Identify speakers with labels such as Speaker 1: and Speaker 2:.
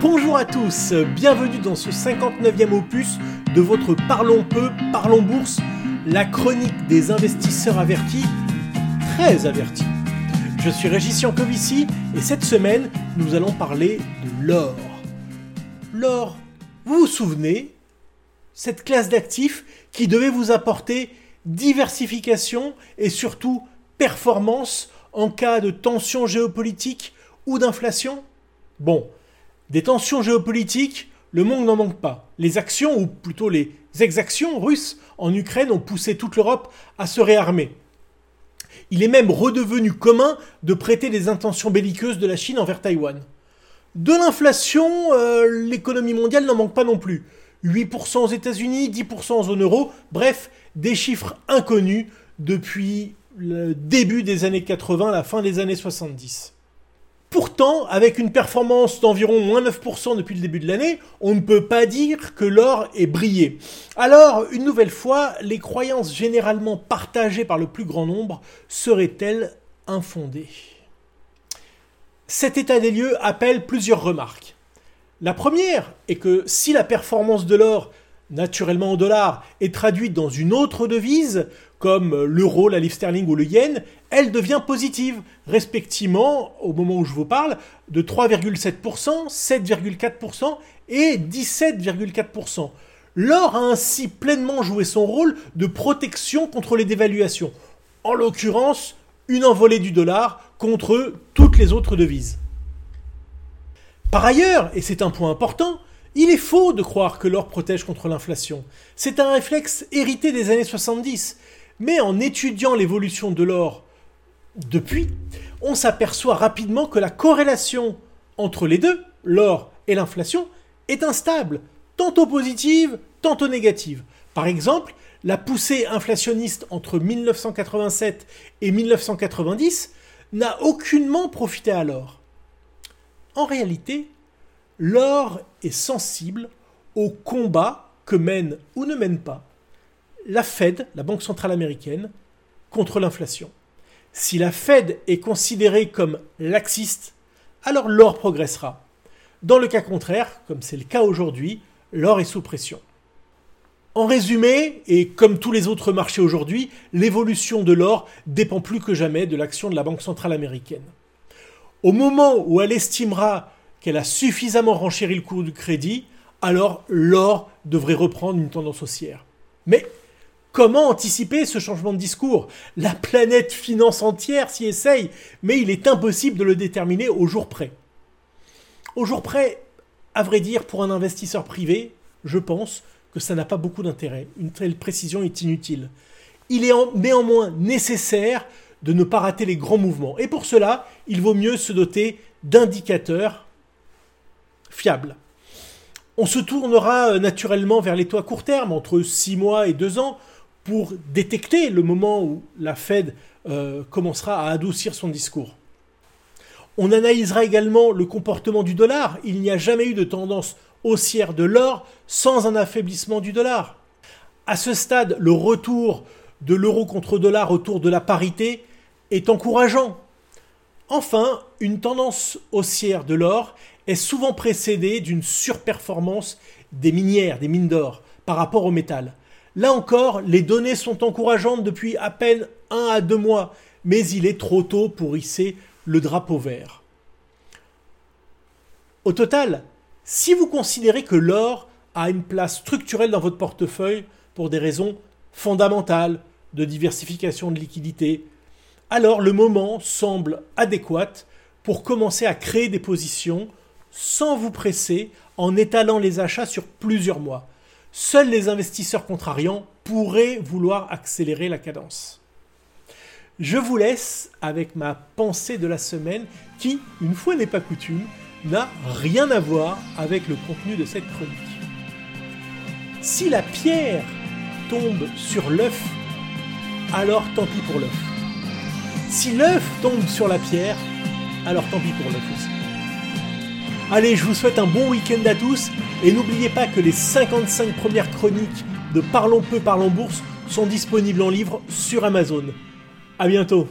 Speaker 1: Bonjour à tous, bienvenue dans ce 59e opus de votre Parlons peu, Parlons bourse, la chronique des investisseurs avertis, très avertis. Je suis Régis Yankovici et cette semaine, nous allons parler de l'or. L'or, vous vous souvenez Cette classe d'actifs qui devait vous apporter diversification et surtout performance en cas de tension géopolitique ou d'inflation? Bon, des tensions géopolitiques, le monde n'en manque pas. Les actions, ou plutôt les exactions russes en Ukraine ont poussé toute l'Europe à se réarmer. Il est même redevenu commun de prêter des intentions belliqueuses de la Chine envers Taïwan. De l'inflation, euh, l'économie mondiale n'en manque pas non plus. 8% aux États-Unis, 10% en zone euro, bref, des chiffres inconnus depuis le début des années 80, la fin des années 70. Pourtant, avec une performance d'environ moins 9% depuis le début de l'année, on ne peut pas dire que l'or est brillé. Alors, une nouvelle fois, les croyances généralement partagées par le plus grand nombre seraient-elles infondées? Cet état des lieux appelle plusieurs remarques. La première est que si la performance de l'or naturellement en dollars, est traduite dans une autre devise, comme l'euro, la livre sterling ou le yen, elle devient positive, respectivement, au moment où je vous parle, de 3,7%, 7,4% et 17,4%. L'or a ainsi pleinement joué son rôle de protection contre les dévaluations. En l'occurrence, une envolée du dollar contre toutes les autres devises. Par ailleurs, et c'est un point important, il est faux de croire que l'or protège contre l'inflation. C'est un réflexe hérité des années 70. Mais en étudiant l'évolution de l'or depuis, on s'aperçoit rapidement que la corrélation entre les deux, l'or et l'inflation, est instable, tantôt positive, tantôt négative. Par exemple, la poussée inflationniste entre 1987 et 1990 n'a aucunement profité à l'or. En réalité, l'or est sensible au combat que mène ou ne mène pas la Fed, la Banque centrale américaine, contre l'inflation. Si la Fed est considérée comme laxiste, alors l'or progressera. Dans le cas contraire, comme c'est le cas aujourd'hui, l'or est sous pression. En résumé, et comme tous les autres marchés aujourd'hui, l'évolution de l'or dépend plus que jamais de l'action de la Banque centrale américaine. Au moment où elle estimera qu'elle a suffisamment renchéri le cours du crédit, alors l'or devrait reprendre une tendance haussière. Mais comment anticiper ce changement de discours? La planète finance entière s'y essaye, mais il est impossible de le déterminer au jour près. Au jour près, à vrai dire, pour un investisseur privé, je pense que ça n'a pas beaucoup d'intérêt. Une telle précision est inutile. Il est néanmoins nécessaire de ne pas rater les grands mouvements. Et pour cela, il vaut mieux se doter d'indicateurs fiable. On se tournera euh, naturellement vers les à court terme, entre 6 mois et 2 ans, pour détecter le moment où la Fed euh, commencera à adoucir son discours. On analysera également le comportement du dollar. Il n'y a jamais eu de tendance haussière de l'or sans un affaiblissement du dollar. À ce stade, le retour de l'euro contre dollar autour de la parité est encourageant. Enfin, une tendance haussière de l'or est souvent précédée d'une surperformance des minières, des mines d'or, par rapport au métal. Là encore, les données sont encourageantes depuis à peine un à deux mois, mais il est trop tôt pour hisser le drapeau vert. Au total, si vous considérez que l'or a une place structurelle dans votre portefeuille pour des raisons fondamentales de diversification de liquidités, alors le moment semble adéquat pour commencer à créer des positions sans vous presser en étalant les achats sur plusieurs mois. Seuls les investisseurs contrariants pourraient vouloir accélérer la cadence. Je vous laisse avec ma pensée de la semaine qui, une fois n'est pas coutume, n'a rien à voir avec le contenu de cette chronique. Si la pierre tombe sur l'œuf, alors tant pis pour l'œuf. Si l'œuf tombe sur la pierre, alors tant pis pour l'œuf aussi. Allez, je vous souhaite un bon week-end à tous et n'oubliez pas que les 55 premières chroniques de Parlons peu, parlons bourse sont disponibles en livre sur Amazon. A bientôt